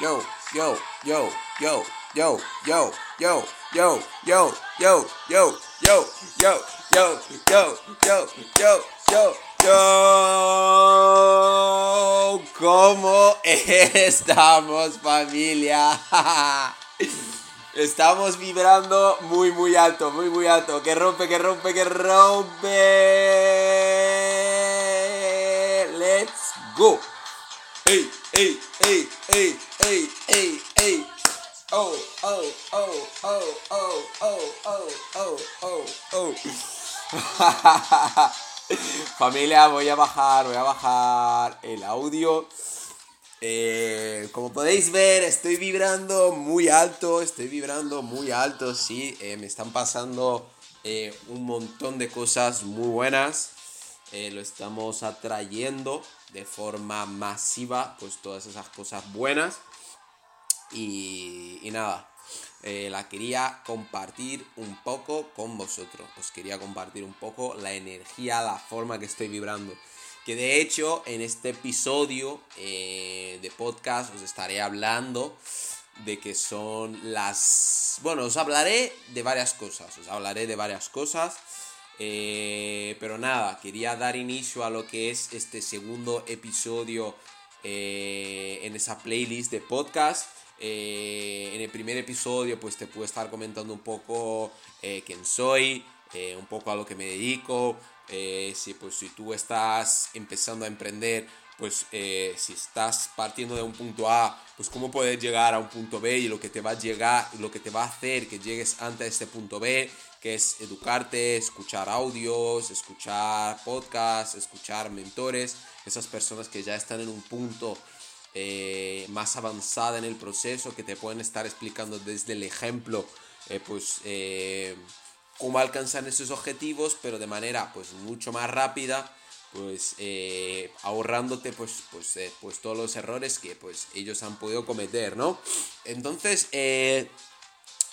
yo, yo, yo, yo, yo, yo, yo, yo, yo, yo, yo, yo, yo, yo, yo, yo, yo, yo, yo. ¿Cómo estamos, familia? Estamos vibrando muy, muy alto, muy, muy alto. Que rompe, que rompe, que rompe. Let's go. Hey, hey, hey, hey, hey, hey. Oh, oh, oh, oh, oh, oh, oh, oh, oh, oh. Familia, voy a bajar, voy a bajar el audio. Eh, como podéis ver, estoy vibrando muy alto, estoy vibrando muy alto, sí, eh, me están pasando eh, un montón de cosas muy buenas, lo estamos atrayendo de forma masiva, pues todas esas cosas buenas. Y, y nada, la quería compartir un poco con vosotros, os quería compartir un poco la energía, la forma que estoy vibrando. Que de hecho en este episodio eh, de podcast os estaré hablando de que son las... Bueno, os hablaré de varias cosas, os hablaré de varias cosas. Eh, pero nada, quería dar inicio a lo que es este segundo episodio eh, en esa playlist de podcast. En el primer episodio pues te puedo estar comentando un poco quién soy, un poco a lo que me dedico, eh, si, pues, si tú estás empezando a emprender, pues eh, si estás partiendo de un punto A, pues cómo puedes llegar a un punto B y lo que te va a llegar, lo que te va a hacer que llegues antes de este punto B, que es educarte, escuchar audios, escuchar podcasts, escuchar mentores, esas personas que ya están en un punto eh, más avanzada en el proceso, que te pueden estar explicando desde el ejemplo, pues cómo alcanzar esos objetivos, pero de manera pues mucho más rápida, pues eh, ahorrándote pues, pues, eh, pues todos los errores que pues ellos han podido cometer, ¿no? Entonces, eh,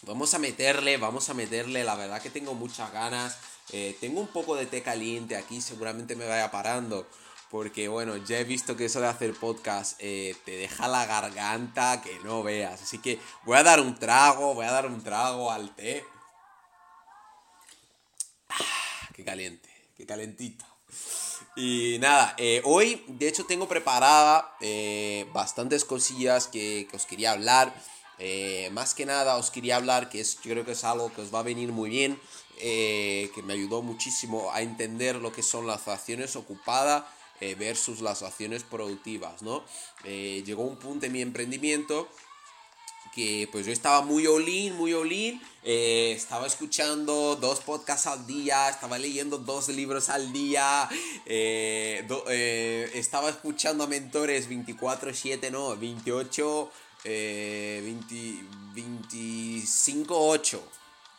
vamos a meterle, vamos a meterle, la verdad que tengo muchas ganas, tengo un poco de té caliente aquí, seguramente me vaya parando. Porque bueno, ya he visto que eso de hacer podcast te deja la garganta que no veas. Así que voy a dar un trago, voy a dar un trago al té. qué caliente, qué calentito. Y nada, eh, hoy de hecho tengo preparada eh, bastantes cosillas que, os quería hablar. Eh, más que nada os quería hablar que es, yo creo que es algo que os va a venir muy bien, que me ayudó muchísimo a entender lo que son las acciones ocupadas versus las acciones productivas, ¿no? llegó un punto en mi emprendimiento que pues yo estaba muy all muy all eh, estaba escuchando dos podcasts al día, estaba leyendo dos libros al día, eh, eh, estaba escuchando a mentores 24/7, no, 28, 20, 25, 8.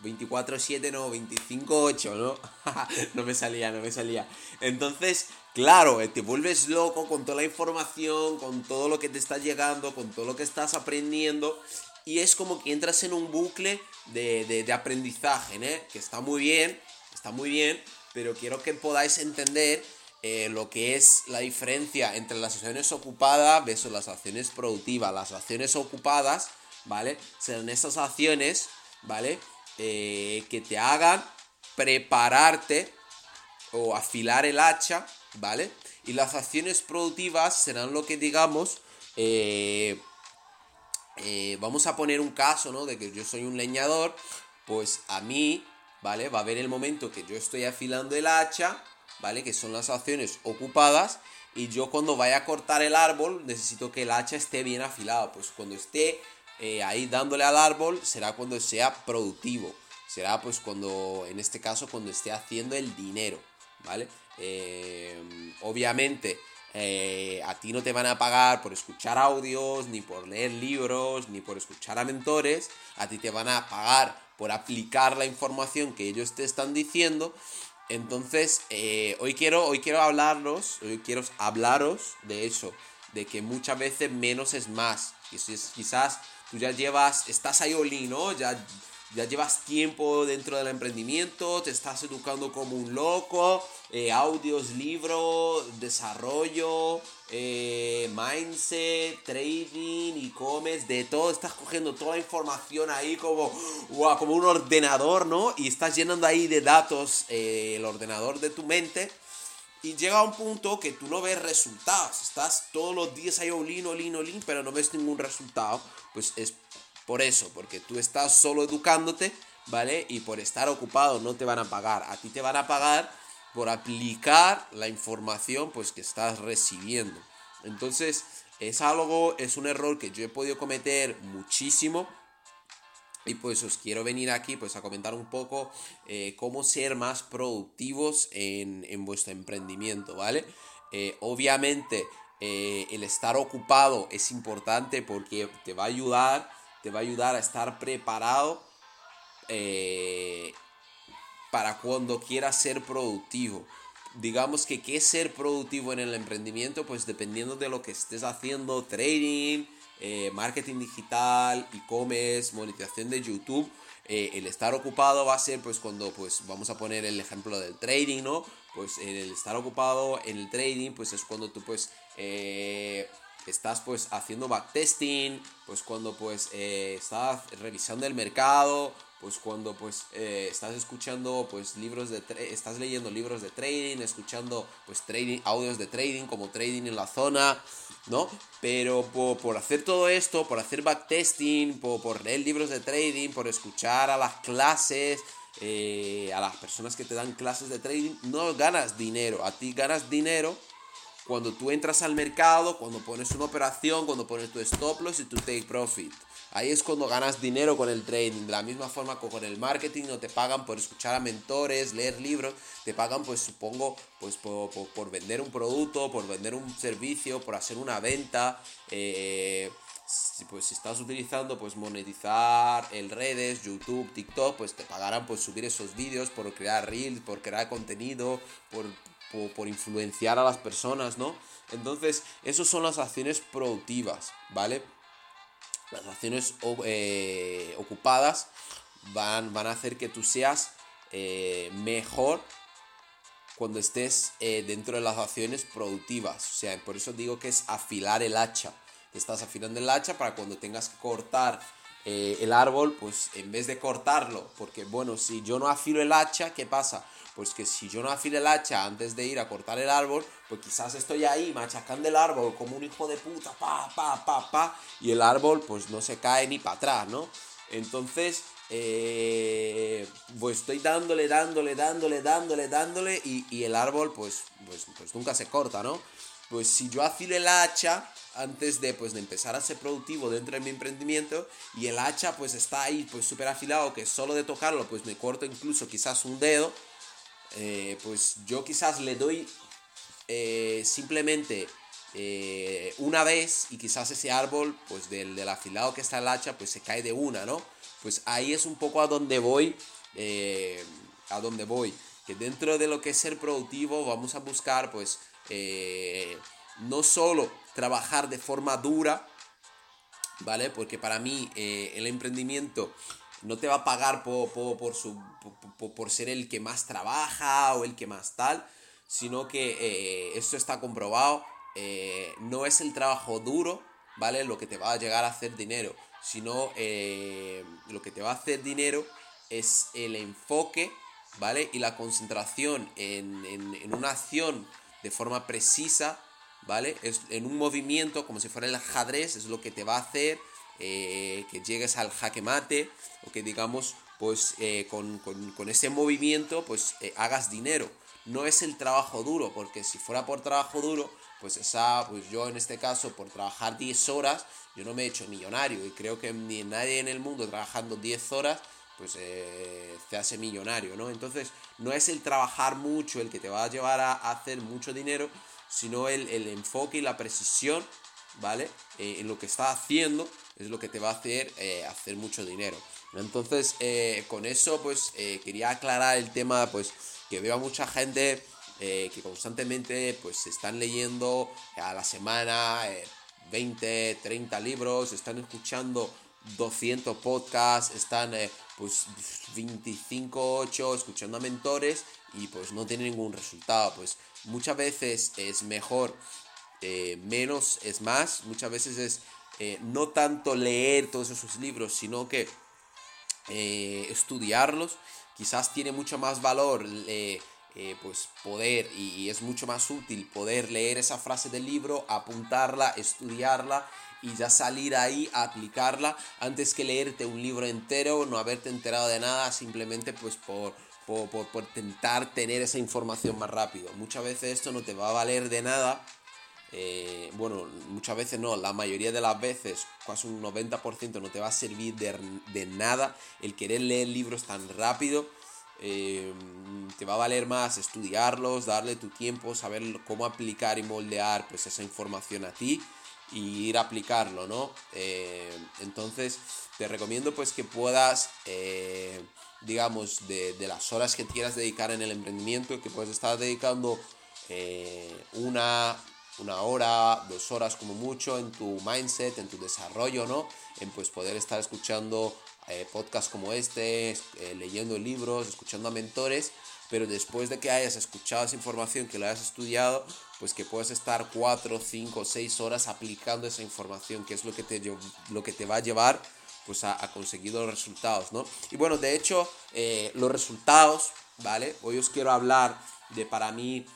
24-7, no, 25-8, ¿no? no me salía, no me salía. Entonces, claro, te vuelves loco con toda la información, con todo lo que te está llegando, con todo lo que estás aprendiendo y es como que entras en un bucle de, aprendizaje, ¿eh? que está muy bien, está muy bien, pero quiero que podáis entender eh, lo que es la diferencia entre las acciones ocupadas versus las acciones productivas. Las acciones ocupadas, ¿vale? Serán esas acciones, ¿vale? Eh, que te hagan prepararte o afilar el hacha, ¿vale? Y las acciones productivas serán lo que digamos eh, eh, vamos a poner un caso, ¿no? De que yo soy un leñador, pues a mí, ¿vale? Va a haber el momento que yo estoy afilando el hacha, ¿vale? Que son las acciones ocupadas. Y yo cuando vaya a cortar el árbol, necesito que el hacha esté bien afilado. Pues cuando esté eh, ahí dándole al árbol, será cuando sea productivo. Será pues cuando, en este caso, cuando esté haciendo el dinero, ¿vale? Eh, obviamente, eh, a ti no te van a pagar por escuchar audios, ni por leer libros, ni por escuchar a mentores. A ti te van a pagar por aplicar la información que ellos te están diciendo. Entonces, eh, hoy, quiero, hoy quiero hablaros, hoy quiero hablaros de eso, de que muchas veces menos es más. Quizás tú ya llevas, estás ahí Oli, ¿no? Ya ya llevas tiempo dentro del emprendimiento, te estás educando como un loco, eh, audios, libros, desarrollo, eh, mindset, trading, e-commerce, de todo, estás cogiendo toda la información ahí como, como un ordenador, ¿no? Y estás llenando ahí de datos eh, el ordenador de tu mente. Y llega a un punto que tú no ves resultados. Estás todos los días ahí olín, olín, olín, pero no ves ningún resultado. Pues es por eso, porque tú estás solo educándote, ¿vale? Y por estar ocupado no te van a pagar. A ti te van a pagar por aplicar la información pues que estás recibiendo. Entonces, es algo, es un error que yo he podido cometer muchísimo. Y pues os quiero venir aquí pues a comentar un poco eh, cómo ser más productivos en, vuestro emprendimiento, ¿vale? Eh, obviamente eh, el estar ocupado es importante porque te va a ayudar te va a ayudar a estar preparado eh, para cuando quieras ser productivo. Digamos que qué ser productivo en el emprendimiento, pues dependiendo de lo que estés haciendo, trading, eh, marketing digital, e-commerce, monetización de YouTube, eh, el estar ocupado va a ser pues cuando pues vamos a poner el ejemplo del trading, ¿no? Pues el estar ocupado en el trading pues es cuando tú pues estás pues haciendo backtesting, pues cuando pues eh, estás revisando el mercado, pues cuando pues eh, estás escuchando pues libros de estás leyendo libros de trading, escuchando pues trading, audios de trading como trading en la zona, ¿no? Pero por, hacer todo esto, por hacer backtesting, por, por leer libros de trading, por escuchar a las clases, eh, a las personas que te dan clases de trading, no ganas dinero, a ti ganas dinero cuando tú entras al mercado, cuando pones una operación, cuando pones tu stop loss y tu take profit. Ahí es cuando ganas dinero con el trading. De la misma forma que con el marketing no te pagan por escuchar a mentores, leer libros, te pagan pues supongo pues por, vender un producto, por vender un servicio, por hacer una venta. Eh, pues si estás utilizando pues monetizar el redes, YouTube, TikTok, pues te pagarán por subir esos vídeos, por crear reels, por crear contenido, por por, influenciar a las personas, ¿no? Entonces, esas son las acciones productivas, ¿vale? Las acciones eh, ocupadas van, van, a hacer que tú seas eh, mejor cuando estés eh, dentro de las acciones productivas. O sea, por eso digo que es afilar el hacha. Estás afilando el hacha para cuando tengas que cortar el árbol, pues en vez de cortarlo, porque bueno, si yo no afilo el hacha, ¿qué pasa? Pues que si yo no afile el hacha antes de ir a cortar el árbol, pues quizás estoy ahí machacando el árbol como un hijo de puta, pa, pa, pa, pa, y el árbol pues no se cae ni para atrás, ¿no? Entonces, eh, pues estoy dándole, dándole, dándole, dándole, dándole, y, el árbol pues, pues, pues nunca se corta, ¿no? Pues si yo afile el hacha antes de, pues, de empezar a ser productivo dentro de mi emprendimiento y el hacha pues está ahí pues súper afilado que solo de tocarlo pues me corto incluso quizás un dedo, eh, pues yo quizás le doy eh, simplemente eh, una vez y quizás ese árbol, pues del, afilado que está el hacha, pues se cae de una, ¿no? Pues ahí es un poco a donde voy, a donde voy, que dentro de lo que es ser productivo vamos a buscar, pues, no solo trabajar de forma dura, ¿vale? Porque para mí el emprendimiento no te va a pagar por, por, su, por, ser el que más trabaja o el que más tal, sino que eh, esto está comprobado, eh, no es el trabajo duro, ¿vale? Lo que te va a llegar a hacer dinero, sino eh, lo que te va a hacer dinero es el enfoque, ¿vale? Y la concentración en, en una acción de forma precisa, ¿vale? Es en un movimiento como si fuera el ajedrez, es lo que te va a hacer eh, que llegues al jaque mate o que digamos pues eh, con, ese movimiento pues eh, hagas dinero. No es el trabajo duro, porque si fuera por trabajo duro, pues esa, pues yo en este caso por trabajar 10 horas, yo no me he hecho millonario y creo que ni nadie en el mundo trabajando 10 horas pues te hace millonario, ¿no? Entonces no es el trabajar mucho el que te va a llevar a, hacer mucho dinero, sino el, el enfoque y la precisión ¿vale? Eh, en lo que está haciendo es lo que te va a hacer eh, hacer mucho dinero. Entonces, eh, con eso, pues quería aclarar el tema, pues que veo a mucha gente que constantemente, pues, están leyendo a la semana 20, 30 libros, están escuchando 200 podcasts, están pues 25, 8 escuchando a mentores y pues no tienen ningún resultado. Pues muchas veces es mejor, eh, menos es más, muchas veces es eh, no tanto leer todos esos libros, sino que estudiarlos. Quizás tiene mucho más valor pues poder y, es mucho más útil poder leer esa frase del libro, apuntarla, estudiarla y ya salir ahí a aplicarla antes que leerte un libro entero, no haberte enterado de nada simplemente pues por, por, por, por intentar tener esa información más rápido. Muchas veces esto no te va a valer de nada. Eh, bueno, muchas veces no, la mayoría de las veces, casi un 90% no te va a servir de, de nada el querer leer libros tan rápido eh, te va a valer más estudiarlos, darle tu tiempo, saber cómo aplicar y moldear pues esa información a ti y ir a aplicarlo, ¿no? Eh, entonces te recomiendo pues que puedas, digamos, de, las horas que quieras dedicar en el emprendimiento, que puedes estar dedicando una, una hora, dos horas como mucho en tu mindset, en tu desarrollo, ¿no? En pues poder estar escuchando eh, podcasts como este, eh, leyendo libros, escuchando a mentores, pero después de que hayas escuchado esa información, que lo hayas estudiado, pues que puedas estar 4, 5, 6 horas aplicando esa información, que es lo que te, lo que te va a llevar pues a, conseguir los resultados, ¿no? Y bueno, de hecho, eh, los resultados, ¿vale? Hoy os quiero hablar de para mí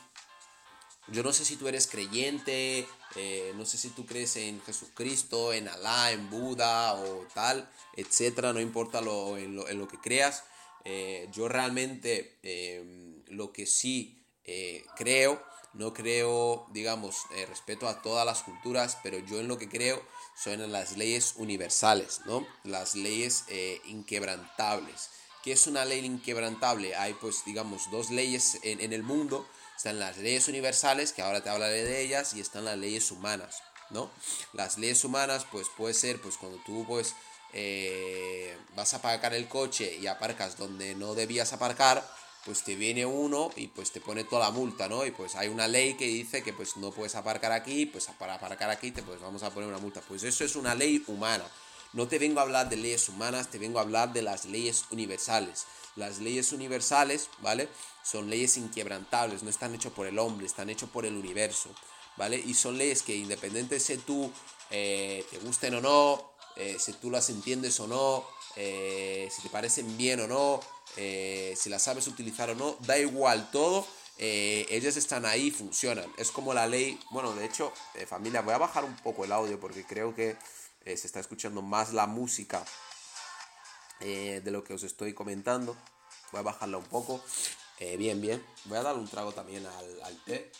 yo no sé si tú eres creyente, eh, no sé si tú crees en Jesucristo, en Alá, en Buda o tal, etcétera, no importa lo, en, lo, que creas. Eh, yo realmente em, lo que sí eh, creo, no creo, digamos, respeto a todas las culturas, pero yo en lo que creo son en las leyes universales, ¿no? Las leyes inquebrantables. ¿Qué es una ley inquebrantable? Hay pues, digamos, dos leyes en, en el mundo están las leyes universales, que ahora te hablaré de ellas, y están las leyes humanas, ¿no? Las leyes humanas, pues puede ser, pues cuando tú, pues, eh, vas a aparcar el coche y aparcas donde no debías aparcar, pues te viene uno y pues te pone toda la multa, ¿no? Y pues hay una ley que dice que pues no puedes aparcar aquí, pues para aparcar aquí te pues vamos a poner una multa. Pues eso es una ley humana. No te vengo a hablar de leyes humanas, te vengo a hablar de las leyes universales. Las leyes universales, ¿vale? Son leyes inquebrantables, no están hechas por el hombre, están hechas por el universo, ¿vale? Y son leyes que independientemente si tú eh, te gusten o no, eh, si tú las entiendes o no, eh, si te parecen bien o no, si las sabes utilizar o no, da igual todo, ellas están ahí funcionan. Es como la ley, bueno, de hecho, familia, voy a bajar un poco el audio porque creo que se está escuchando más la música eh, de lo que os estoy comentando. Voy a bajarla un poco. Eh, bien, bien. Voy a darle un trago también al, té.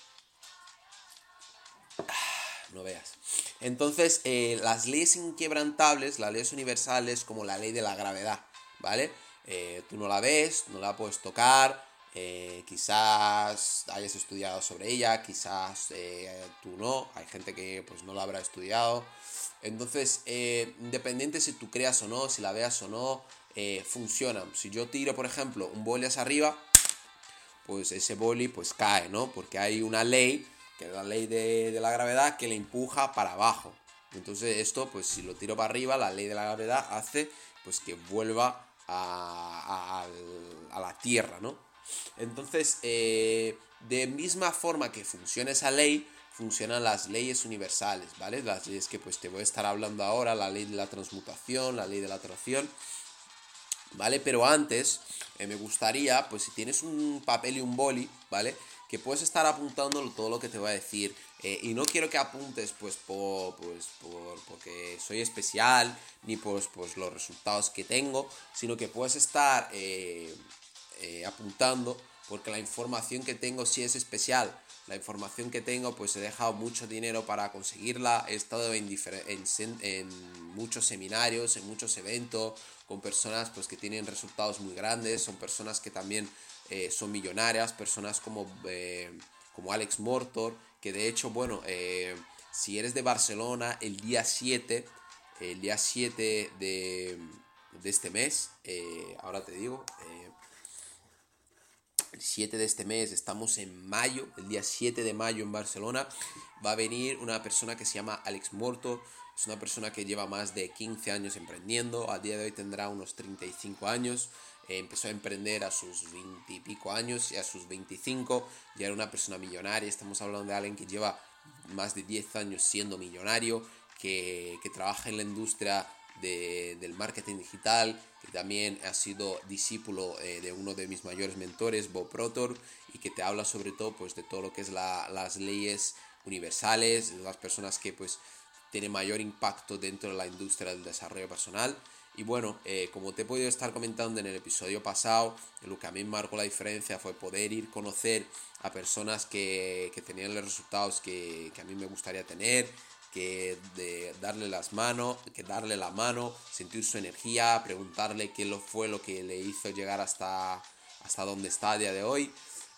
No veas. Entonces, eh, las leyes inquebrantables, las leyes universales, como la ley de la gravedad, ¿vale? tú no la ves, no la puedes tocar, quizás hayas estudiado sobre ella, quizás tú no, hay gente que pues no la habrá estudiado, entonces, eh, independiente si tú creas o no, si la veas o no, eh, funcionan. Si yo tiro, por ejemplo, un boli hacia arriba, pues ese boli pues cae, ¿no? Porque hay una ley, que es la ley de, la gravedad, que le empuja para abajo. Entonces esto, pues si lo tiro para arriba, la ley de la gravedad hace pues que vuelva a, la Tierra, ¿no? Entonces, eh, de misma forma que funciona esa ley, funcionan las leyes universales, ¿vale? Las leyes que pues te voy a estar hablando ahora, la ley de la transmutación, la ley de la atracción, ¿vale? Pero antes eh, me gustaría, pues si tienes un papel y un boli, ¿vale? Que puedes estar apuntando todo lo que te voy a decir. Eh, y no quiero que apuntes pues por, pues, por porque soy especial, ni pues, pues los resultados que tengo, sino que puedes estar apuntando porque la información que tengo sí es especial la información que tengo, pues he dejado mucho dinero para conseguirla. He estado en, muchos seminarios, en muchos eventos, con personas pues, que tienen resultados muy grandes. Son personas que también eh, son millonarias, personas como, eh, como Alex Mortor, que de hecho, bueno, eh, si eres de Barcelona, el día 7, el día 7 de, de este mes, ahora te digo, el 7 de este mes, estamos en mayo, el día 7 de mayo en Barcelona, va a venir una persona que se llama Alex Morto, Es una persona que lleva más de 15 años emprendiendo, a día de hoy tendrá unos 35 años. Eh, empezó a emprender a sus 20 y pico años y a sus 25 ya era una persona millonaria. Estamos hablando de alguien que lleva más de 10 años siendo millonario, que, que trabaja en la industria de, del marketing digital, que también ha sido discípulo eh, de uno de mis mayores mentores, Bob Proctor, y que te habla sobre todo pues, de todo lo que es la, las leyes universales, las personas que pues tienen mayor impacto dentro de la industria del desarrollo personal. Y bueno, eh, como te he podido estar comentando en el episodio pasado, lo que a mí marcó la diferencia fue poder ir conocer a personas que, que tenían los resultados que a mí me gustaría tener, que de darle las manos, que darle la mano, sentir su energía, preguntarle qué lo fue lo que le hizo llegar hasta, hasta donde está a día de hoy.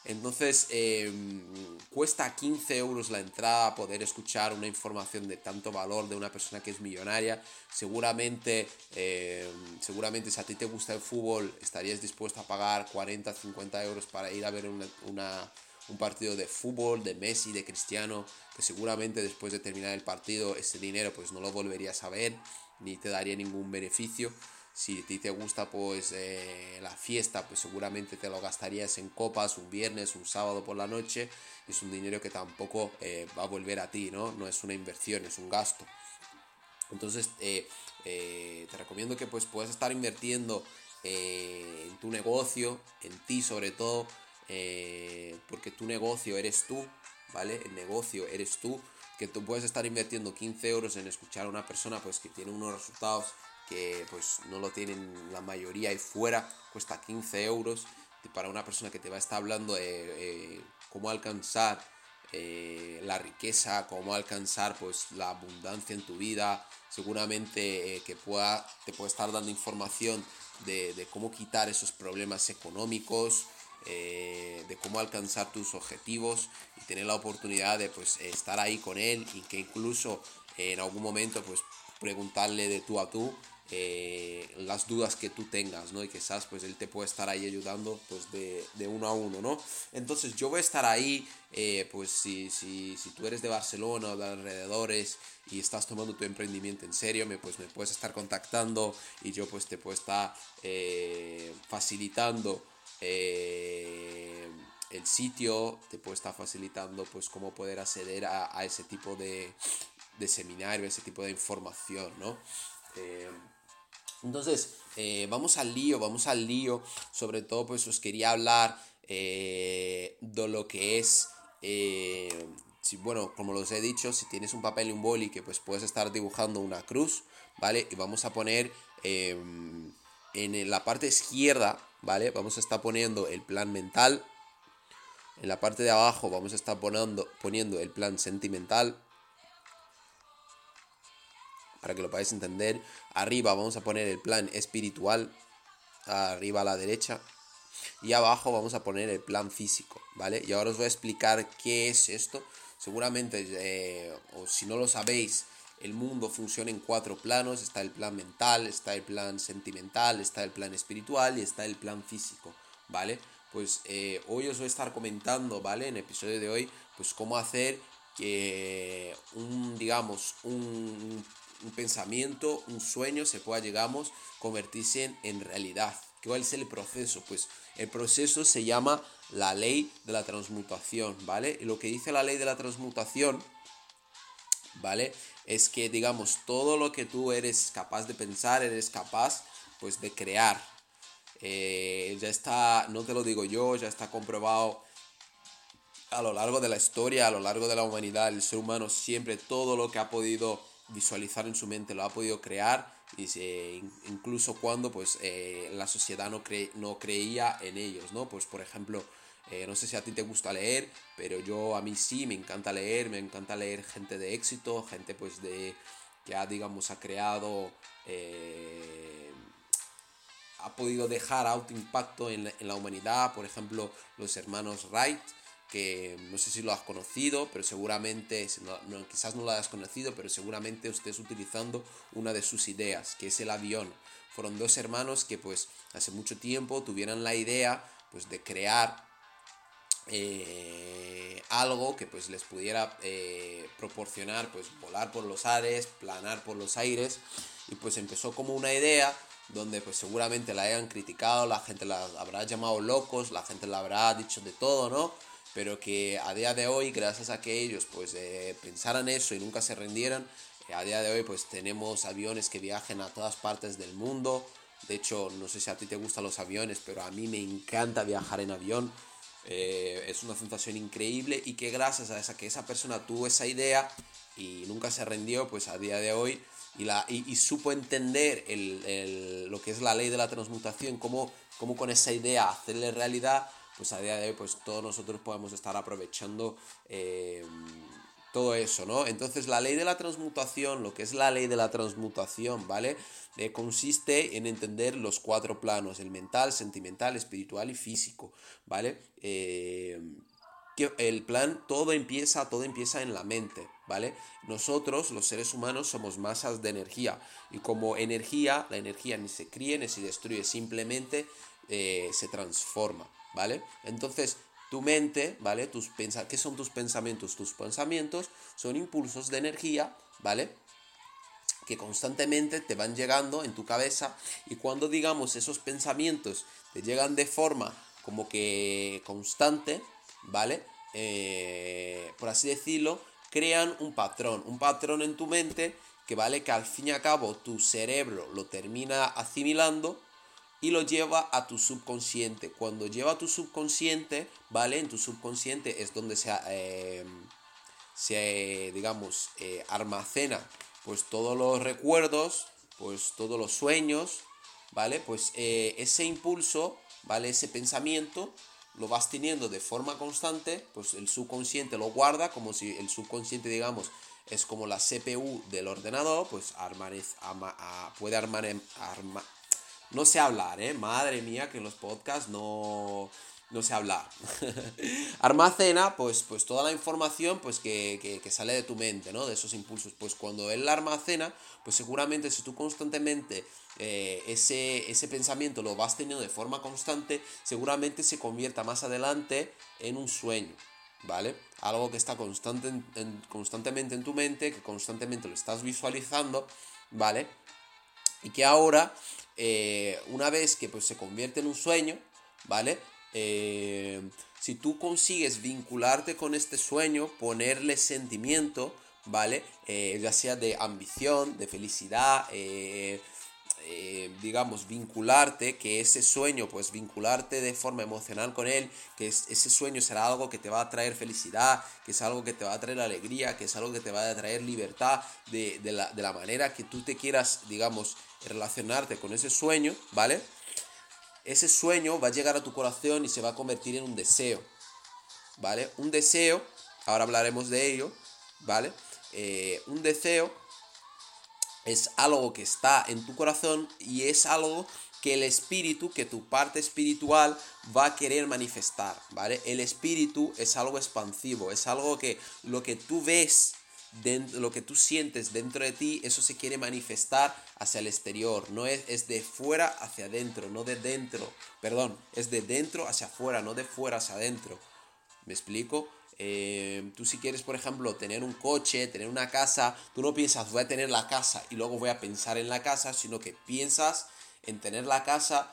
Entonces, em, cuesta 15 euros la entrada poder escuchar una información de tanto valor de una persona que es millonaria. Seguramente, em, seguramente si a ti te gusta el fútbol, estarías dispuesto a pagar 40, 50 euros para ir a ver una un partido de fútbol, de Messi, de Cristiano, que seguramente después de terminar el partido ese dinero pues no lo volverías a ver, ni te daría ningún beneficio. Si a ti te gusta pues eh, la fiesta, pues seguramente te lo gastarías en copas un viernes, un sábado por la noche. Es un dinero que tampoco eh, va a volver a ti, ¿no? No es una inversión, es un gasto. Entonces eh, te recomiendo que pues puedas estar invirtiendo en tu negocio, en ti sobre todo, eh, porque tu negocio eres tú, ¿vale? El negocio eres tú, que tú puedes estar invirtiendo 15 euros en escuchar a una persona pues que tiene unos resultados que pues no lo tienen la mayoría y fuera, cuesta 15 euros para una persona que te va a estar hablando de eh, cómo alcanzar eh, la riqueza, cómo alcanzar pues la abundancia en tu vida, seguramente que pueda, te puede estar dando información de, de, cómo quitar esos problemas económicos, eh, de cómo alcanzar tus objetivos y tener la oportunidad de pues estar ahí con él y que incluso en algún momento pues preguntarle de tú a tú eh, las dudas que tú tengas, ¿no? Y quizás pues él te puede estar ahí ayudando pues de, de uno a uno, ¿no? Entonces yo voy a estar ahí, eh, pues si, si, si, tú eres de Barcelona o de alrededores y estás tomando tu emprendimiento en serio, me, pues me puedes estar contactando y yo pues te puedo estar facilitando eh, el sitio te puede estar facilitando pues cómo poder acceder a, ese tipo de, de, seminario, ese tipo de información, ¿no? Eh, entonces, eh, vamos al lío, vamos al lío. Sobre todo, pues os quería hablar de lo que es, bueno, como los he dicho, si tienes un papel y un boli, que pues puedes estar dibujando una cruz, ¿vale? Y vamos a poner en la parte izquierda, ¿vale? Vamos a estar poniendo el plan mental. En la parte de abajo vamos a estar poniendo, poniendo el plan sentimental. Para que lo podáis entender. Arriba vamos a poner el plan espiritual. Arriba a la derecha. Y abajo vamos a poner el plan físico, ¿vale? Y ahora os voy a explicar qué es esto. Seguramente, eh, o si no lo sabéis, el mundo funciona en cuatro planos, está el plan mental, está el plan sentimental, está el plan espiritual y está el plan físico, ¿vale? Pues eh, hoy os voy a estar comentando, ¿vale? En el episodio de hoy, pues cómo hacer que un, digamos, un, pensamiento, un sueño se pueda, digamos, convertirse en, realidad. ¿Cuál es el proceso? Pues el proceso se llama la ley de la transmutación, ¿vale? Y lo que dice la ley de la transmutación, ¿vale? Es que, digamos, todo lo que tú eres capaz de pensar, eres capaz, pues, de crear. Eh, ya está, no te lo digo yo, ya está comprobado a lo largo de la historia, a lo largo de la humanidad, el ser humano siempre todo lo que ha podido visualizar en su mente lo ha podido crear, y incluso cuando pues eh, la sociedad no, no creía en ellos, ¿no? Pues por ejemplo, eh, no sé si a ti te gusta leer, pero yo a mí sí, me encanta leer, me encanta leer gente de éxito, gente pues de que ha, digamos, ha creado, eh, ha podido dejar alto impacto en la, humanidad, por ejemplo, los hermanos Wright, que no sé si lo has conocido, pero seguramente, quizás no lo hayas conocido, pero seguramente estés utilizando una de sus ideas, que es el avión. Fueron dos hermanos que pues hace mucho tiempo tuvieron la idea pues de crear eh, algo que pues les pudiera eh, proporcionar pues volar por los aires, planar por los aires y pues empezó como una idea donde pues seguramente la hayan criticado, la gente la habrá llamado locos, la gente la habrá dicho de todo, ¿no? Pero que a día de hoy, gracias a que ellos pues eh, pensaran eso y nunca se rendieran, a día de hoy pues tenemos aviones que viajen a todas partes del mundo. De hecho, no sé si a ti te gustan los aviones, pero a mí me encanta viajar en avión. Eh, es una sensación increíble y que gracias a esa que esa persona tuvo esa idea y nunca se rendió, pues a día de hoy y, la, y, supo entender el, lo que es la ley de la transmutación, cómo, cómo con esa idea hacerle realidad, pues a día de hoy pues todos nosotros podemos estar aprovechando eh, todo eso, ¿no? Entonces la ley de la transmutación, lo que es la ley de la transmutación, ¿vale? Eh, consiste en entender los cuatro planos, el mental, sentimental, espiritual y físico, ¿vale? Eh, el plan, todo empieza, todo empieza en la mente, ¿vale? Nosotros, los seres humanos, somos masas de energía y como energía, la energía ni se cría ni se destruye, simplemente eh, se transforma, ¿vale? Entonces, tu mente, ¿vale? Tus ¿Qué son tus pensamientos? Tus pensamientos son impulsos de energía, ¿vale? Que constantemente te van llegando en tu cabeza y cuando digamos esos pensamientos te llegan de forma como que constante, ¿vale? Eh, por así decirlo, crean un patrón, un patrón en tu mente que vale que al fin y al cabo tu cerebro lo termina asimilando y lo lleva a tu subconsciente. Cuando lleva a tu subconsciente, ¿vale? En tu subconsciente es donde se, eh, se digamos, eh, almacena pues todos los recuerdos, pues todos los sueños, ¿vale? Pues eh, ese impulso, ¿vale? Ese pensamiento lo vas teniendo de forma constante, pues el subconsciente lo guarda como si el subconsciente, digamos, es como la CPU del ordenador, pues puede armar, arma, no sé hablar, ¿eh? Madre mía, que en los podcasts no, no sé hablar. Almacena, pues, pues toda la información pues, que, sale de tu mente, ¿no? De esos impulsos. Pues cuando él la almacena, pues seguramente si tú constantemente eh, ese, ese pensamiento lo vas teniendo de forma constante, seguramente se convierta más adelante en un sueño. ¿Vale? Algo que está constante constantemente en tu mente, que constantemente lo estás visualizando, ¿vale? Y que ahora eh, una vez que pues, se convierte en un sueño, ¿vale? Eh, si tú consigues vincularte con este sueño, ponerle sentimiento, ¿vale? Eh, ya sea de ambición, de felicidad, digamos, vincularte, que ese sueño, pues vincularte de forma emocional con él, que ese sueño será algo que te va a traer felicidad, que es algo que te va a traer alegría, que es algo que te va a traer libertad, de, la, de la manera que tú te quieras, digamos, relacionarte con ese sueño, ¿vale? Ese sueño va a llegar a tu corazón y se va a convertir en un deseo, ¿vale? Un deseo, ahora hablaremos de ello, ¿vale? Eh, un deseo es algo que está en tu corazón y es algo que el espíritu, que tu parte espiritual va a querer manifestar, ¿vale? El espíritu es algo expansivo, es algo que lo que tú ves lo que tú sientes dentro de ti, eso se quiere manifestar hacia el exterior. No es, es de fuera hacia adentro, no de dentro. Perdón, es de dentro hacia afuera, no de fuera hacia adentro. ¿Me explico? Eh, tú si quieres, por ejemplo, tener un coche, tener una casa, tú no piensas voy a tener la casa y luego voy a pensar en la casa, sino que piensas en tener la casa,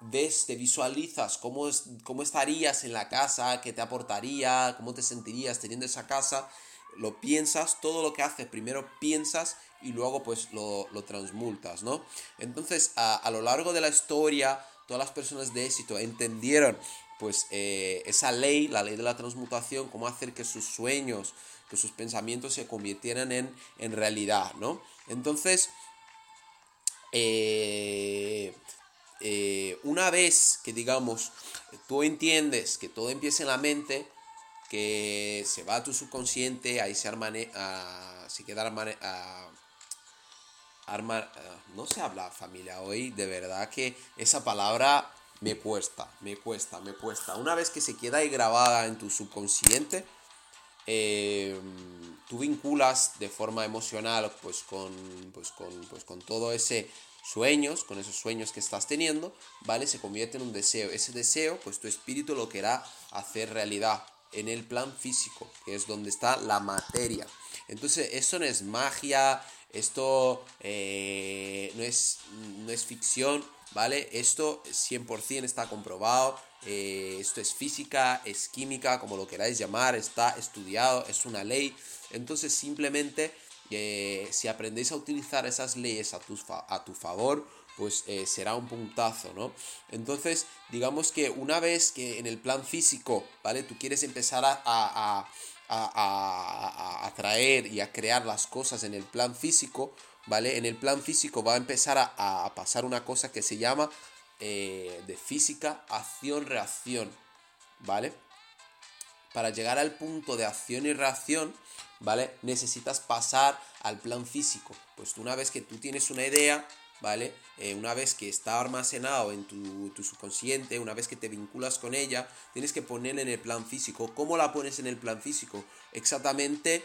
ves, te visualizas cómo, cómo estarías en la casa, qué te aportaría, cómo te sentirías teniendo esa casa lo piensas, todo lo que haces, primero piensas y luego pues lo, transmultas, ¿no? Entonces, a, lo largo de la historia, todas las personas de éxito entendieron pues eh, esa ley, la ley de la transmutación, cómo hacer que sus sueños, que sus pensamientos se convirtieran en, realidad, ¿no? Entonces, eh, eh, una vez que digamos, tú entiendes que todo empieza en la mente, que se va a tu subconsciente, ahí se arma, se queda arma, arma, no se habla familia hoy, de verdad que esa palabra me cuesta, me cuesta, me cuesta. Una vez que se queda ahí grabada en tu subconsciente, em, tú vinculas de forma emocional pues con, pues con, pues con todo ese sueños, con esos sueños que estás teniendo, ¿vale? Se convierte en un deseo. Ese deseo, pues tu espíritu lo querrá hacer realidad en el plan físico, que es donde está la materia. Entonces, eso no es magia, esto eh, no, es, no es ficción, ¿vale? Esto 100% está comprobado, eh, esto es física, es química, como lo queráis llamar, está estudiado, es una ley. Entonces, simplemente, eh, si aprendéis a utilizar esas leyes a tu, a tu favor, pues será un puntazo, ¿no? Entonces, digamos que una vez que en el plan físico, ¿vale? Tú quieres empezar a a, atraer y a crear las cosas en el plan físico, ¿vale? En el plan físico va a empezar a, pasar una cosa que se llama eh, de física acción-reacción, ¿vale? Para llegar al punto de acción y reacción, ¿vale? Necesitas pasar al plan físico. Pues una vez que tú tienes una idea, ¿vale? Eh, una vez que está almacenado en tu, subconsciente, una vez que te vinculas con ella, tienes que ponerla en el plan físico. ¿Cómo la pones en el plan físico? Exactamente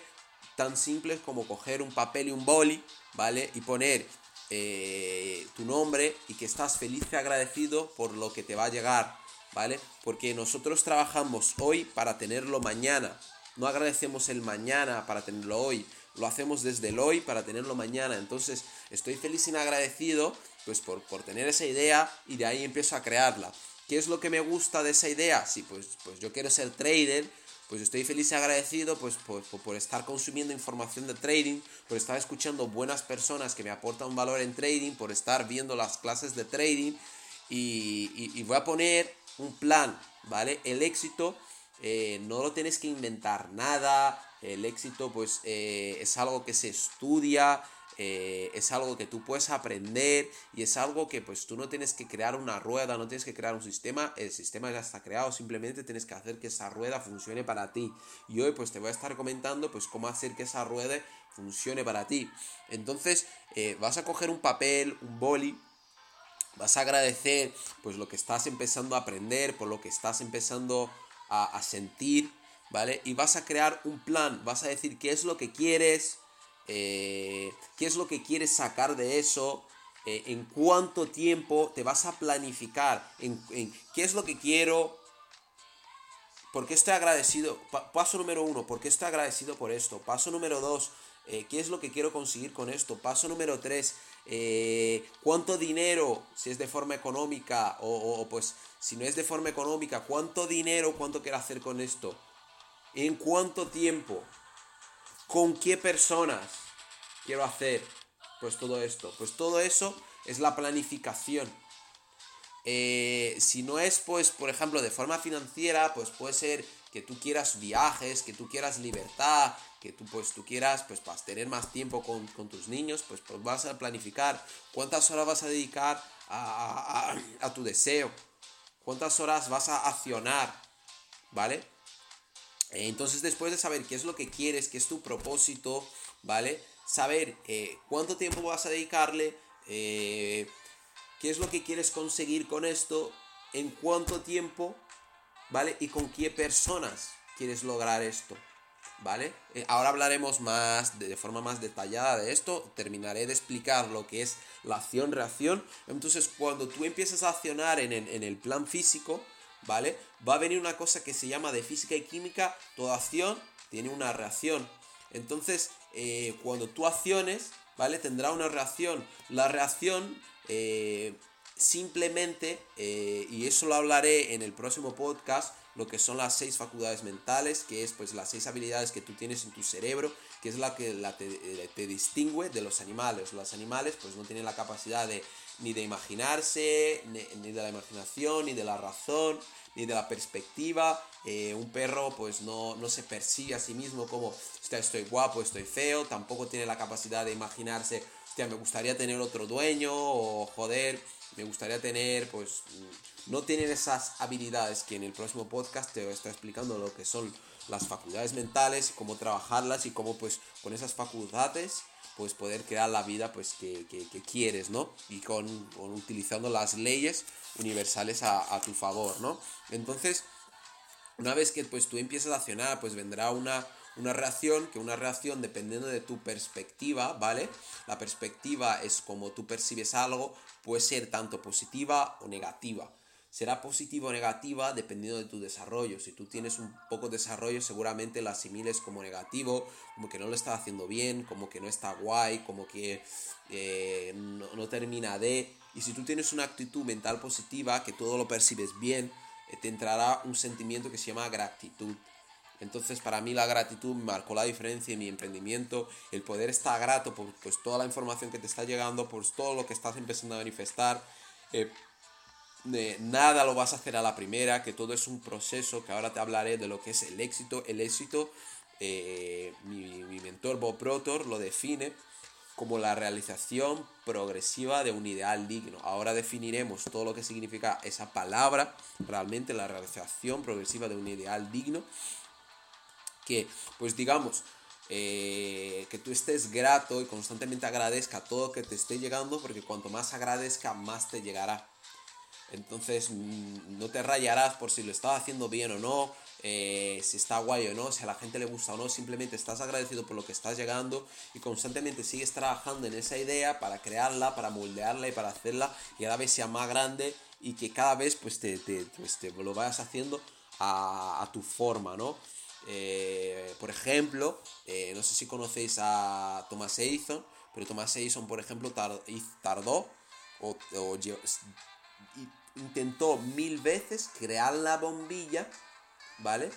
tan simple como coger un papel y un boli, ¿vale? Y poner eh, tu nombre y que estás feliz y agradecido por lo que te va a llegar, ¿vale? Porque nosotros trabajamos hoy para tenerlo mañana. No agradecemos el mañana para tenerlo hoy lo hacemos desde el hoy para tenerlo mañana. Entonces estoy feliz y agradecido pues por, por tener esa idea y de ahí empiezo a crearla. ¿Qué es lo que me gusta de esa idea? Sí, pues, pues yo quiero ser trader, pues estoy feliz y agradecido pues, por, por, estar consumiendo información de trading, por estar escuchando buenas personas que me aportan valor en trading, por estar viendo las clases de trading y, y, voy a poner un plan, ¿vale? El éxito eh, no lo tienes que inventar nada, el éxito pues eh, es algo que se estudia, eh, es algo que tú puedes aprender y es algo que pues tú no tienes que crear una rueda, no tienes que crear un sistema, el sistema ya está creado, simplemente tienes que hacer que esa rueda funcione para ti. Y hoy pues te voy a estar comentando pues cómo hacer que esa rueda funcione para ti. Entonces eh, vas a coger un papel, un boli, vas a agradecer pues lo que estás empezando a aprender, por lo que estás empezando a, a sentir ¿vale? Y vas a crear un plan, vas a decir qué es lo que quieres, eh, qué es lo que quieres sacar de eso, eh, en cuánto tiempo te vas a planificar, en, qué es lo que quiero, por qué estoy agradecido, paso número uno, por qué estoy agradecido por esto, paso número dos, eh, qué es lo que quiero conseguir con esto, paso número tres, cuánto dinero, si es de forma económica o, o pues si no es de forma económica, cuánto dinero, cuánto quiero hacer con esto. ¿En cuánto tiempo? ¿Con qué personas quiero hacer? Pues todo esto. Pues todo eso es la planificación. Eh, si no es, pues, por ejemplo, de forma financiera, pues puede ser que tú quieras viajes, que tú quieras libertad, que tú, pues, tú quieras, pues, para tener más tiempo con, tus niños, pues, pues, vas a planificar cuántas horas vas a dedicar a, a tu deseo, cuántas horas vas a accionar, ¿vale? Entonces después de saber qué es lo que quieres, qué es tu propósito, ¿vale? Saber eh, cuánto tiempo vas a dedicarle, eh, qué es lo que quieres conseguir con esto, en cuánto tiempo, ¿vale? Y con qué personas quieres lograr esto, ¿vale? Eh, ahora hablaremos más de, forma más detallada de esto, terminaré de explicar lo que es la acción-reacción. Entonces cuando tú empiezas a accionar en el plan físico, ¿vale? Va a venir una cosa que se llama de física y química, toda acción tiene una reacción. Entonces, eh, cuando tú acciones, ¿vale? Tendrá una reacción. La reacción eh, simplemente, eh, y eso lo hablaré en el próximo podcast, lo que son las seis facultades mentales, que es pues las seis habilidades que tú tienes en tu cerebro, que es la que la te, te, distingue de los animales. Los animales pues no tienen la capacidad de ni de imaginarse, ni, de la imaginación, ni de la razón, ni de la perspectiva. Eh, un perro pues no, no, se persigue a sí mismo como, estoy guapo, estoy feo, tampoco tiene la capacidad de imaginarse, hostia, me gustaría tener otro dueño, o joder, me gustaría tener, pues, no tienen esas habilidades que en el próximo podcast te está explicando lo que son las facultades mentales, cómo trabajarlas y cómo pues con esas facultades pues poder crear la vida pues que, quieres, ¿no? Y con, utilizando las leyes universales a, tu favor, ¿no? Entonces, una vez que pues tú empiezas a accionar, pues vendrá una, una reacción, que una reacción dependiendo de tu perspectiva, ¿vale? La perspectiva es como tú percibes algo, puede ser tanto positiva o negativa. Será positiva o negativa dependiendo de tu desarrollo. Si tú tienes un poco de desarrollo, seguramente la asimiles como negativo, como que no lo estás haciendo bien, como que no está guay, como que eh, no, no termina de... Y si tú tienes una actitud mental positiva, que todo lo percibes bien, eh, te entrará un sentimiento que se llama gratitud. Entonces para mí la gratitud marcó la diferencia en mi emprendimiento, el poder estar grato por pues, toda la información que te está llegando, por todo lo que estás empezando a manifestar. Eh, nada lo vas a hacer a la primera, que todo es un proceso, que ahora te hablaré de lo que es el éxito. El éxito, eh, mi, mentor Bob Proctor lo define como la realización progresiva de un ideal digno. Ahora definiremos todo lo que significa esa palabra, realmente la realización progresiva de un ideal digno que, pues digamos, eh, que tú estés grato y constantemente agradezca todo que te esté llegando, porque cuanto más agradezca, más te llegará. Entonces, mm, no te rayarás por si lo estás haciendo bien o no, eh, si está guay o no, si a la gente le gusta o no, simplemente estás agradecido por lo que estás llegando y constantemente sigues trabajando en esa idea para crearla, para moldearla y para hacerla y cada vez sea más grande y que cada vez pues te, te, pues, lo vayas haciendo a, tu forma, ¿no? Eh, por ejemplo, eh, no sé si conocéis a Thomas Edison, pero Thomas Edison, por ejemplo, tardó o, intentó mil veces crear la bombilla, ¿vale?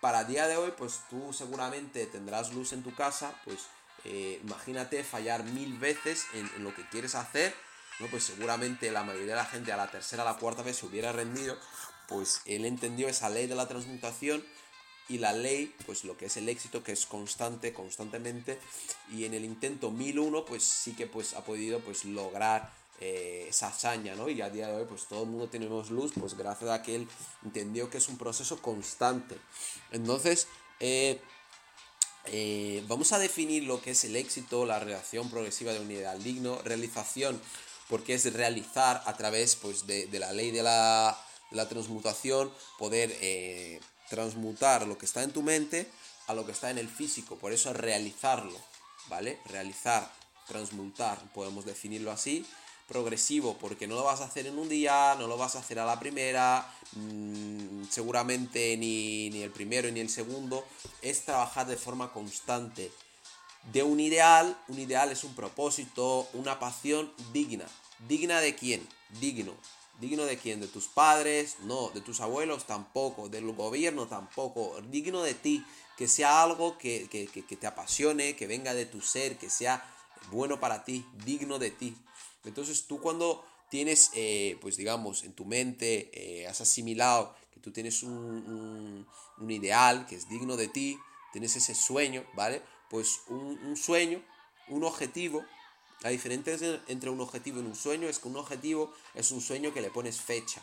Para día de hoy, pues tú seguramente tendrás luz en tu casa, pues eh, imagínate fallar mil veces en, lo que quieres hacer, ¿no? Pues seguramente la mayoría de la gente a la tercera, a la cuarta vez se hubiera rendido, pues él entendió esa ley de la transmutación y la ley, pues lo que es el éxito, que es constante, constantemente, y en el intento 1001, pues sí que pues ha podido pues lograr eh, esa hazaña, ¿no? Y a día de hoy, pues todo el mundo tenemos luz, pues gracias a que él entendió que es un proceso constante. Entonces, eh, eh, vamos a definir lo que es el éxito, la relación progresiva de un ideal digno, realización, porque es realizar a través pues, de, la ley de la, de la transmutación, poder transmutar lo que está en tu mente a lo que está en el físico. Por eso es realizarlo, ¿vale? Realizar, transmutar, podemos definirlo así. Progresivo, porque no lo vas a hacer en un día, no lo vas a hacer a la primera, mmm, seguramente ni, ni el primero ni el segundo. Es trabajar de forma constante. De un ideal, un ideal es un propósito, una pasión digna. ¿Digna de quién? Digno. ¿Digno de quién? ¿De tus padres? No. ¿De tus abuelos? Tampoco. ¿Del gobierno? Tampoco. Digno de ti. Que sea algo que, te apasione, que venga de tu ser, que sea bueno para ti, digno de ti. Entonces tú cuando tienes, eh, pues digamos, en tu mente, eh, has asimilado que tú tienes un, ideal que es digno de ti, tienes ese sueño, ¿vale? Pues un, un sueño, un objetivo, la diferencia entre un objetivo y un sueño es que un objetivo es un sueño que le pones fecha.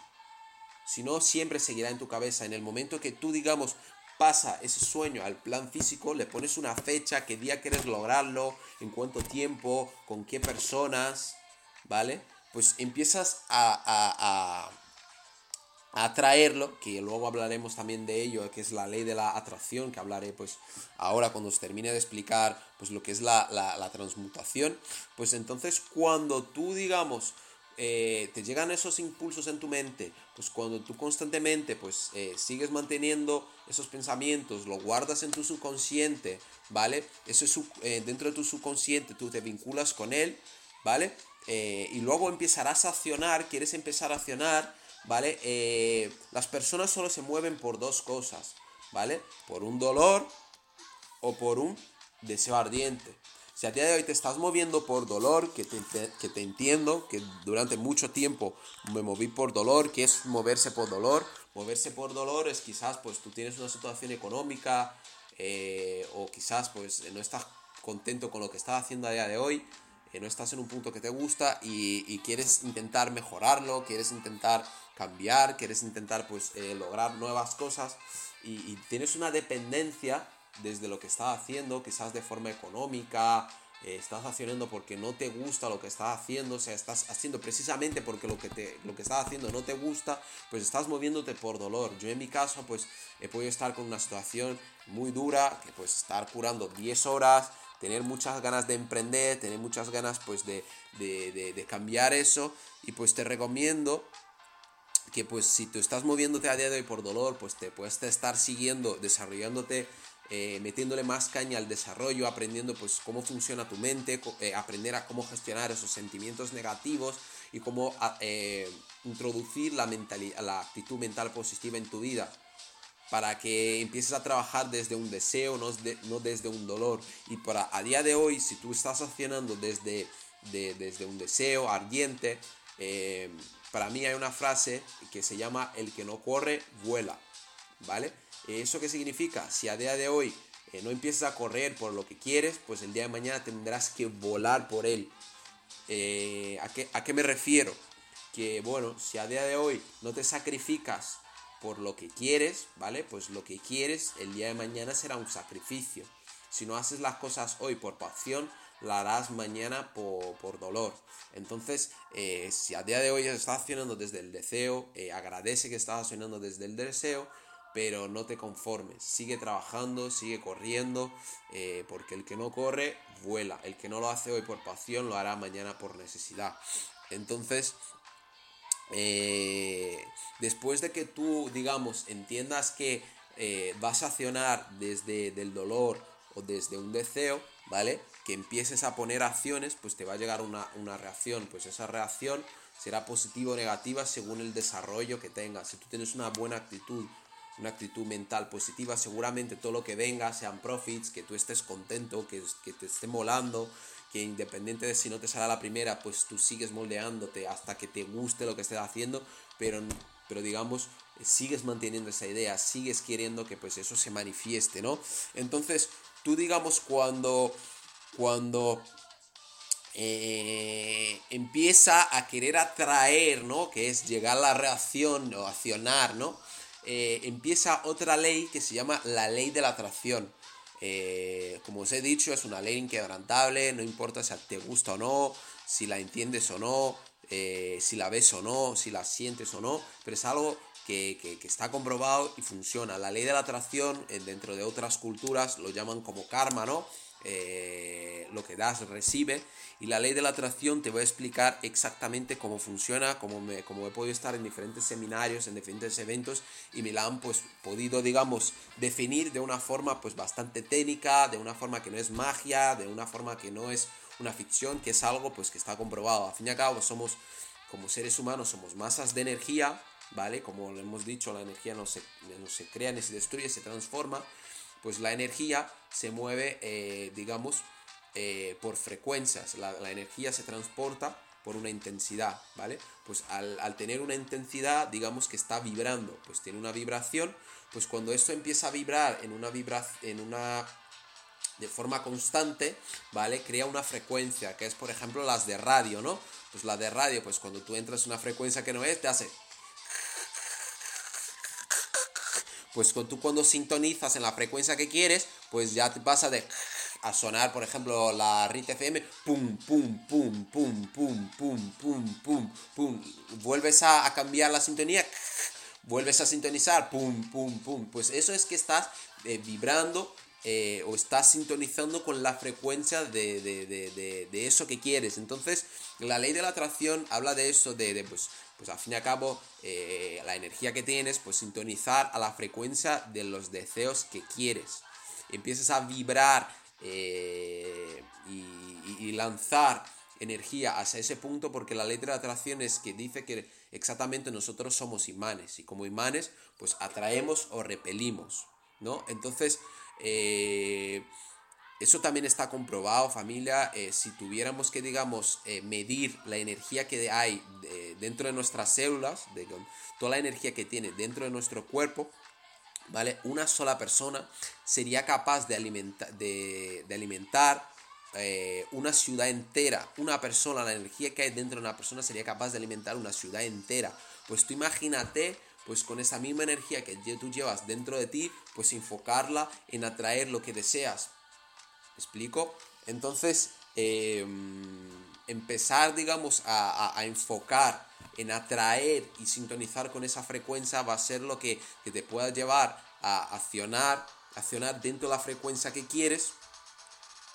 Si no, siempre seguirá en tu cabeza. En el momento que tú, digamos, pasa ese sueño al plan físico, le pones una fecha, qué día quieres lograrlo, en cuánto tiempo, con qué personas, ¿vale? Pues empiezas a, atraerlo, que luego hablaremos también de ello, que es la ley de la atracción, que hablaré pues ahora cuando os termine de explicar pues lo que es la, transmutación, pues entonces cuando tú digamos eh, te llegan esos impulsos en tu mente, pues cuando tú constantemente pues eh, sigues manteniendo esos pensamientos, lo guardas en tu subconsciente, ¿vale? Eso es eh, dentro de tu subconsciente, tú te vinculas con él, ¿vale? Y luego empezarás a accionar, quieres empezar a accionar, ¿vale? Eh, las personas solo se mueven por dos cosas, ¿vale? Por un dolor o por un deseo ardiente. Si a día de hoy te estás moviendo por dolor, que te, que te entiendo, que durante mucho tiempo me moví por dolor, que es moverse por dolor. Moverse por dolor es quizás pues tú tienes una situación económica eh, o quizás pues no estás contento con lo que estás haciendo a día de hoy no estás en un punto que te gusta y, quieres intentar mejorarlo, quieres intentar cambiar, quieres intentar pues eh, lograr nuevas cosas y, tienes una dependencia desde lo que estás haciendo, quizás de forma económica eh, estás accionando porque no te gusta lo que estás haciendo, o sea, estás haciendo precisamente porque lo que, te, lo que estás haciendo no te gusta, pues estás moviéndote por dolor. Yo en mi caso, pues he podido estar con una situación muy dura, que pues estar curando 10 horas, tener muchas ganas de emprender, tener muchas ganas pues de, de cambiar eso, y pues te recomiendo que pues si tú estás moviéndote a día de hoy por dolor, pues te puedes estar siguiendo, desarrollándote eh, metiéndole más caña al desarrollo, aprendiendo pues cómo funciona tu mente, eh, aprender a cómo gestionar esos sentimientos negativos y cómo eh, introducir la, la actitud mental positiva en tu vida para que empieces a trabajar desde un deseo, no, no desde un dolor. Y para a día de hoy, si tú estás accionando desde, desde un deseo ardiente, para mí hay una frase que se llama el que no corre, vuela, ¿vale? ¿Eso qué significa? Si a día de hoy eh, no empiezas a correr por lo que quieres, pues el día de mañana tendrás que volar por él. Eh, ¿a, qué, ¿A qué me refiero? Que bueno, si a día de hoy no te sacrificas por lo que quieres, ¿vale? Pues lo que quieres el día de mañana será un sacrificio. Si no haces las cosas hoy por pasión, la harás mañana por, dolor. Entonces, eh, si a día de hoy estás accionando desde el deseo, agradece que estás accionando desde el deseo, pero no te conformes, sigue trabajando, sigue corriendo, eh, porque el que no corre, vuela, el que no lo hace hoy por pasión, lo hará mañana por necesidad. Entonces, eh, después de que tú, digamos, entiendas que eh, vas a accionar desde el dolor o desde un deseo, ¿vale? Que empieces a poner acciones, pues te va a llegar una, una reacción, pues esa reacción será positiva o negativa según el desarrollo que tengas. Si tú tienes una buena actitud, una actitud mental positiva, seguramente todo lo que venga sean profits, que tú estés contento, que, que te esté molando, que independiente de si no te sale la primera, pues tú sigues moldeándote hasta que te guste lo que estés haciendo, pero, pero digamos, sigues manteniendo esa idea, sigues queriendo que pues eso se manifieste, ¿no? Entonces, tú digamos cuando, cuando eh, empieza a querer atraer, ¿no? Que es llegar a la reacción o accionar, ¿no? Eh, empieza otra ley que se llama la ley de la atracción. Eh, como os he dicho, es una ley inquebrantable, no importa si te gusta o no, si la entiendes o no, eh, si la ves o no, si la sientes o no, pero es algo que, que, está comprobado y funciona. La ley de la atracción, dentro de otras culturas, lo llaman como karma, ¿no? Lo que das recibe y la ley de la atracción te voy a explicar exactamente cómo funciona, cómo, me, he podido estar en diferentes seminarios, en diferentes eventos y me la han pues podido, digamos, definir de una forma pues bastante técnica, de una forma que no es magia, de una forma que no es una ficción, que es algo pues que está comprobado. A fin y a cabo somos, como seres humanos, somos masas de energía, ¿vale? Como lo hemos dicho, la energía no se, no se crea ni se destruye, se transforma. Pues la energía se mueve, eh, digamos, eh, por frecuencias, la, energía se transporta por una intensidad, ¿vale? Pues al, tener una intensidad, digamos que está vibrando, pues tiene una vibración, pues cuando esto empieza a vibrar en una en una de forma constante, ¿vale? Crea una frecuencia, que es por ejemplo las de radio, ¿no? Pues la de radio, pues cuando tú entras en una frecuencia que no es, te hace pues tú cuando sintonizas en la frecuencia que quieres, pues ya te pasa de a sonar, por ejemplo, la RIT FM, pum, pum, pum, pum, pum, pum, pum, pum, pum, vuelves a, cambiar la sintonía, vuelves a sintonizar, pum, pum, pum, pues eso es que estás eh, vibrando eh, o estás sintonizando con la frecuencia de, de, eso que quieres. Entonces, la ley de la atracción habla de eso, de, pues, pues al fin y al cabo, eh, la energía que tienes, pues sintonizar a la frecuencia de los deseos que quieres. Empiezas a vibrar eh, y, lanzar energía hacia ese punto porque la ley de atracción es que dice que exactamente nosotros somos imanes y como imanes pues atraemos o repelimos, ¿no? Entonces, eh, eso también está comprobado, familia. Eh, si tuviéramos que, digamos, medir la energía que hay dentro de nuestras células, de, toda la energía que tiene dentro de nuestro cuerpo, ¿vale? Una sola persona sería capaz de, de, alimentar eh, una ciudad entera. Una persona, la energía que hay dentro de una persona sería capaz de alimentar una ciudad entera. Pues tú imagínate, pues con esa misma energía que tú llevas dentro de ti, pues enfocarla en atraer lo que deseas. ¿Me explico? Entonces, em, empezar, digamos, a, enfocar en atraer y sintonizar con esa frecuencia va a ser lo que, te pueda llevar a accionar, accionar dentro de la frecuencia que quieres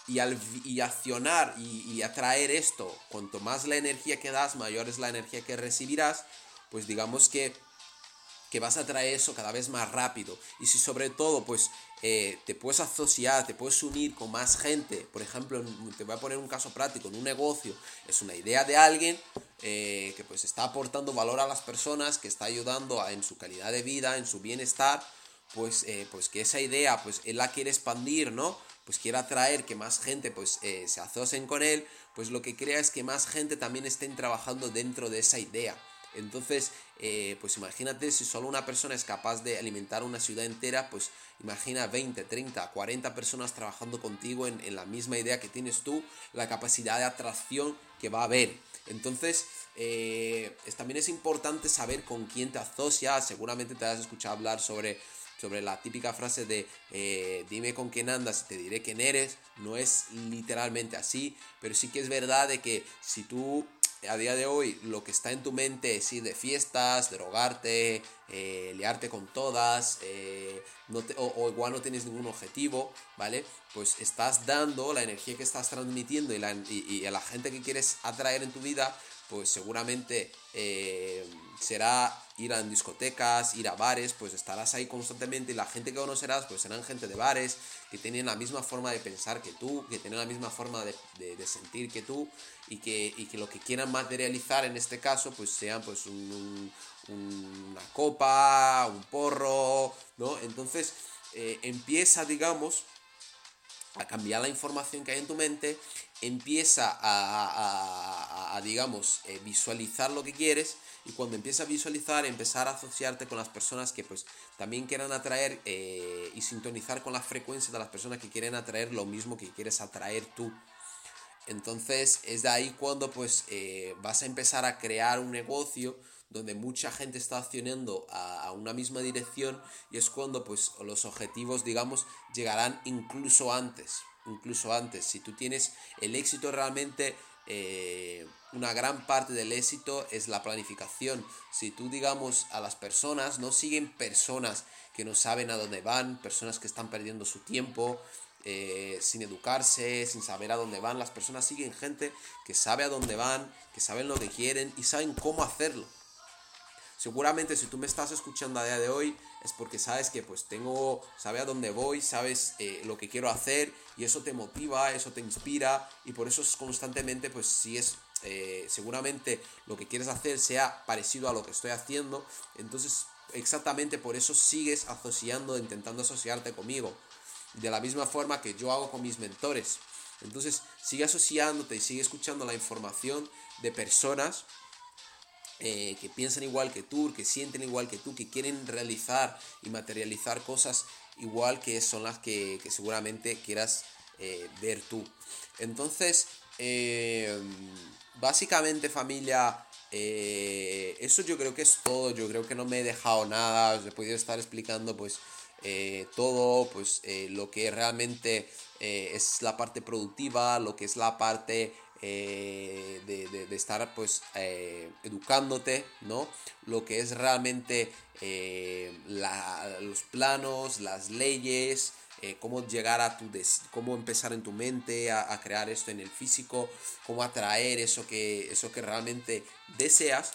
y, al, y accionar y, y, atraer esto, cuanto más la energía que das, mayor es la energía que recibirás, pues digamos que que vas a traer eso cada vez más rápido. Y si sobre todo, pues eh, te puedes asociar, te puedes unir con más gente. Por ejemplo, te voy a poner un caso práctico, en un negocio es una idea de alguien eh, que pues está aportando valor a las personas, que está ayudando en su calidad de vida, en su bienestar, pues, eh, pues que esa idea, pues él la quiere expandir, ¿no? Pues quiere atraer que más gente pues se asocien con él, pues lo que crea es que más gente también estén trabajando dentro de esa idea. Entonces, eh, pues imagínate si solo una persona es capaz de alimentar una ciudad entera, pues imagina 20, 30, 40 personas trabajando contigo en, la misma idea que tienes tú, la capacidad de atracción que va a haber. Entonces, eh, también es importante saber con quién te asocias. Seguramente te has escuchado hablar sobre, sobre la típica frase de eh, dime con quién andas y te diré quién eres. No es literalmente así, pero sí que es verdad de que si tú a día de hoy lo que está en tu mente es ir de fiestas, drogarte, eh, liarte con todas, eh, no o, igual no tienes ningún objetivo, ¿vale? Pues estás dando la energía que estás transmitiendo y a la gente que quieres atraer en tu vida, pues seguramente eh, será ir a discotecas, ir a bares, pues estarás ahí constantemente y la gente que conocerás pues serán gente de bares que tienen la misma forma de pensar que tú, que tienen la misma forma de, sentir que tú y que, que, lo que quieran materializar en este caso pues sean pues una copa, un porro, ¿no? Entonces eh, empieza digamos a cambiar la información que hay en tu mente, empieza a, digamos, eh, visualizar lo que quieres y cuando empieza a visualizar, empezar a asociarte con las personas que pues también quieran atraer eh, y sintonizar con la frecuencia de las personas que quieren atraer lo mismo que quieres atraer tú. Entonces es de ahí cuando pues eh, vas a empezar a crear un negocio donde mucha gente está accionando a, una misma dirección y es cuando pues los objetivos digamos llegarán incluso antes incluso antes. Si tú tienes el éxito realmente eh, una gran parte del éxito es la planificación. Si tú digamos a las personas no siguen personas que no saben a dónde van personas que están perdiendo su tiempo eh, sin educarse, sin saber a dónde van. Las personas siguen gente que sabe a dónde van, que saben lo que quieren y saben cómo hacerlo. Seguramente si tú me estás escuchando a día de hoy es porque sabes que pues tengo, sabes a dónde voy, sabes eh, lo que quiero hacer y eso te motiva, eso te inspira y por eso es constantemente pues si es eh, seguramente lo que quieres hacer sea parecido a lo que estoy haciendo, entonces exactamente por eso sigues asociando, intentando asociarte conmigo, de la misma forma que yo hago con mis mentores. Entonces sigue asociándote y sigue escuchando la información de personas eh, que piensan igual que tú, que sienten igual que tú, que quieren realizar y materializar cosas igual que son las que, seguramente quieras eh, ver tú. Entonces, eh, básicamente familia, eso yo creo que es todo, yo creo que no me he dejado nada, os he podido estar explicando pues todo, pues lo que realmente es la parte productiva, lo que es la parte eh, de, estar pues eh, educándote, ¿no? Lo que es realmente eh, los planos, las leyes, cómo llegar a tu, cómo empezar en tu mente a, crear esto en el físico, cómo atraer eso que, eso que realmente deseas.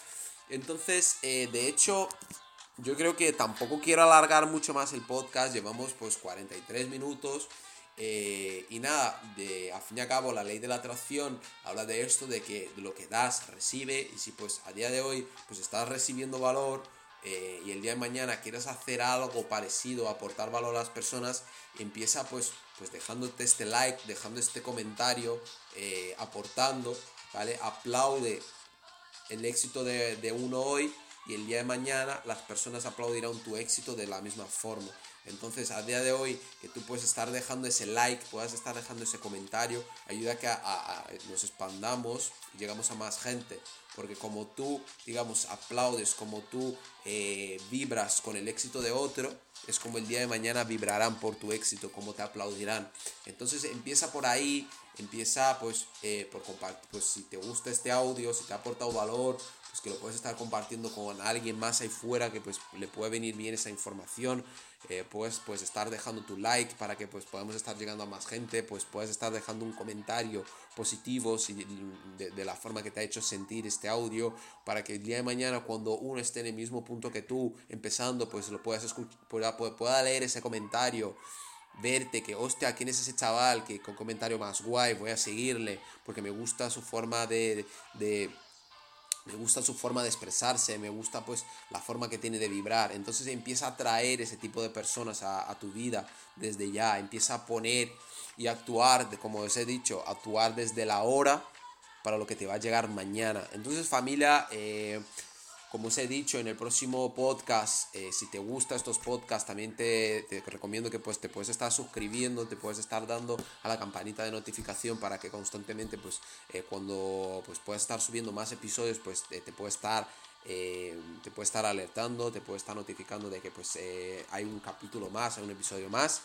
Entonces, de hecho, yo creo que tampoco quiero alargar mucho más el podcast, llevamos pues 43 minutos. Eh, y nada, de, a fin y a cabo la ley de la atracción habla de esto, de que lo que das, recibe, y si pues a día de hoy pues estás recibiendo valor eh, y el día de mañana quieres hacer algo parecido, aportar valor a las personas, empieza pues, pues dejándote este like, dejando este comentario, eh, aportando, ¿vale? Aplaude el éxito de, de uno hoy y el día de mañana las personas aplaudirán tu éxito de la misma forma. Entonces, a día de hoy, que tú puedes estar dejando ese like, puedas estar dejando ese comentario, ayuda a que nos expandamos y llegamos a más gente. Porque como tú, digamos, aplaudes, como tú eh, vibras con el éxito de otro, es como el día de mañana vibrarán por tu éxito, como te aplaudirán. Entonces empieza por ahí, empieza pues eh, por compartir, pues si te gusta este audio, si te ha aportado valor, pues que lo puedes estar compartiendo con alguien más ahí fuera que pues le puede venir bien esa información, eh, puedes pues estar dejando tu like para que pues podamos estar llegando a más gente, pues puedes estar dejando un comentario positivo de, de, la forma que te ha hecho sentir este audio, para que el día de mañana cuando uno esté en el mismo punto que tú, empezando, pues lo puedas escuchar, pueda, pueda leer ese comentario verte que, hostia, ¿quién es ese chaval? Que con comentario más guay, voy a seguirle, porque me gusta su forma de, de me gusta su forma de expresarse, me gusta pues la forma que tiene de vibrar. Entonces empieza a atraer ese tipo de personas a, tu vida desde ya, empieza a poner y actuar, como os he dicho, actuar desde la hora para lo que te va a llegar mañana. Entonces familia, eh, como os he dicho en el próximo podcast, eh, si te gustan estos podcasts, también te, recomiendo que pues, te puedes estar suscribiendo, te puedes estar dando a la campanita de notificación para que constantemente, pues, eh, cuando pues, puedas estar subiendo más episodios, pues te, te estar eh, te puede estar alertando, te puede estar notificando de que pues hay un capítulo más, hay un episodio más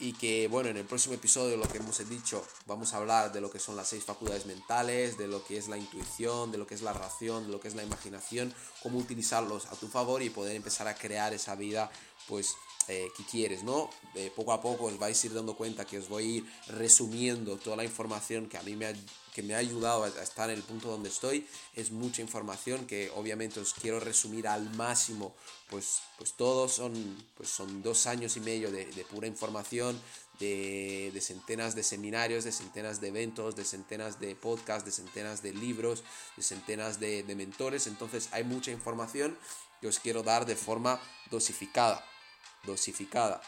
y que bueno, en el próximo episodio lo que hemos dicho, vamos a hablar de lo que son las seis facultades mentales, de lo que es la intuición, de lo que es la ración, de lo que es la imaginación, cómo utilizarlos a tu favor y poder empezar a crear esa vida pues eh, que quieres, ¿no? Eh, poco a poco os vais a ir dando cuenta que os voy a ir resumiendo toda la información que a mí me ha, que me ha ayudado a estar en el punto donde estoy. Es mucha información que obviamente os quiero resumir al máximo, pues, pues todos son, pues son dos años y medio de, pura información, de, centenas de seminarios, de centenas de eventos, de centenas de podcasts, de centenas de libros, de centenas de, de mentores. Entonces hay mucha información que os quiero dar de forma dosificada dosificada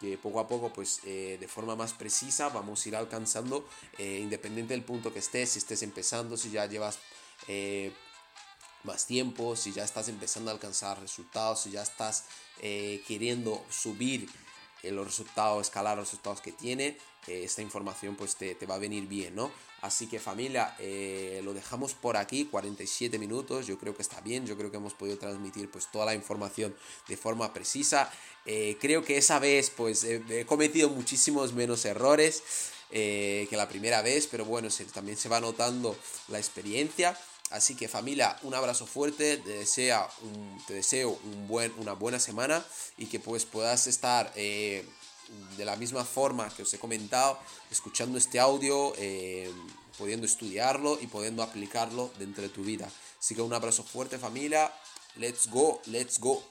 que poco a poco, pues eh, de forma más precisa, vamos a ir alcanzando, eh, independiente del punto que estés, si estés empezando, si ya llevas eh, más tiempo, si ya estás empezando a alcanzar resultados, si ya estás queriendo subir los resultados, escalar los resultados que tiene, esta información pues te, te, va a venir bien, ¿no? Así que familia, eh, lo dejamos por aquí, 47 minutos, yo creo que está bien, yo creo que hemos podido transmitir pues toda la información de forma precisa. Eh, creo que esa vez pues he cometido muchísimos menos errores eh, que la primera vez, pero bueno, también se va notando la experiencia. Así que familia, un abrazo fuerte, te, desea te deseo una buena semana y que pues puedas estar de la misma forma que os he comentado, escuchando este audio, eh, pudiendo estudiarlo y pudiendo aplicarlo dentro de tu vida. Así que un abrazo fuerte familia, let's go, let's go.